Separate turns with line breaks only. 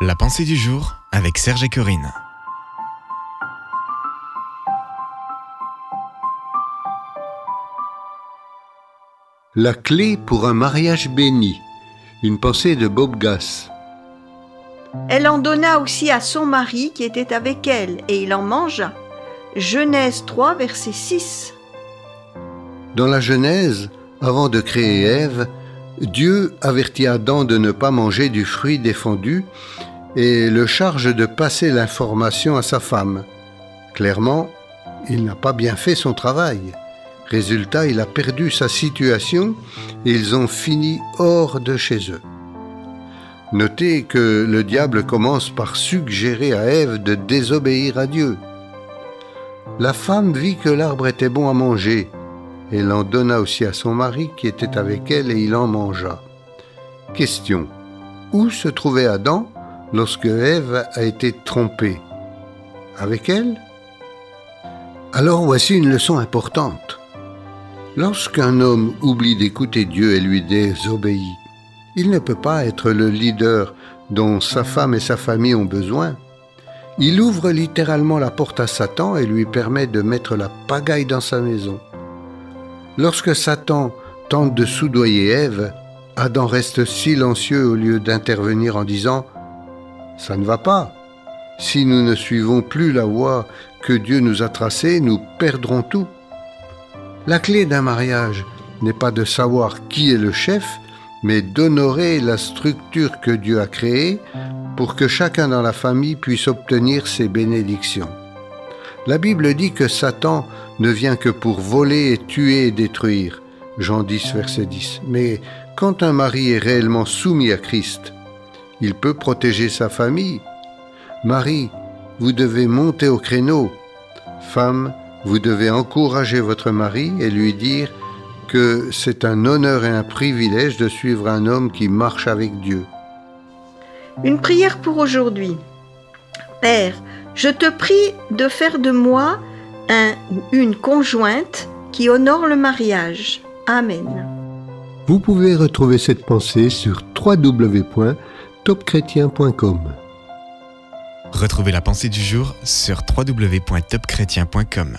La pensée du jour avec Serge et Corinne.
La clé pour un mariage béni. Une pensée de Bob Gass.
Elle en donna aussi à son mari qui était avec elle, et il en mangea. Genèse 3, verset 6.
Dans la Genèse, avant de créer Ève, Dieu avertit Adam de ne pas manger du fruit défendu et le charge de passer l'information à sa femme. Clairement, il n'a pas bien fait son travail. Résultat, il a perdu sa situation et ils ont fini hors de chez eux. Notez que le diable commence par suggérer à Ève de désobéir à Dieu. La femme vit que l'arbre était bon à manger. Elle en donna aussi à son mari qui était avec elle et il en mangea. Question. Où se trouvait Adam? Lorsque Ève a été trompée Avec elle? Alors voici une leçon importante. Lorsqu'un homme oublie d'écouter Dieu et lui désobéit, il ne peut pas être le leader dont sa femme et sa famille ont besoin. Il ouvre littéralement la porte à Satan et lui permet de mettre la pagaille dans sa maison. Lorsque Satan tente de soudoyer Ève, Adam reste silencieux au lieu d'intervenir en disant ⁇ Ça ne va pas. Si nous ne suivons plus la voie que Dieu nous a tracée, nous perdrons tout. La clé d'un mariage n'est pas de savoir qui est le chef, mais d'honorer la structure que Dieu a créée pour que chacun dans la famille puisse obtenir ses bénédictions. La Bible dit que Satan ne vient que pour voler et tuer et détruire. Jean 10, verset 10. Mais quand un mari est réellement soumis à Christ, il peut protéger sa famille. Marie, vous devez monter au créneau. Femme, vous devez encourager votre mari et lui dire que c'est un honneur et un privilège de suivre un homme qui marche avec Dieu.
Une prière pour aujourd'hui. Père, je te prie de faire de moi un ou une conjointe qui honore le mariage. Amen.
Vous pouvez retrouver cette pensée sur www.topchrétien.com.
Retrouvez la pensée du jour sur www.topchrétien.com.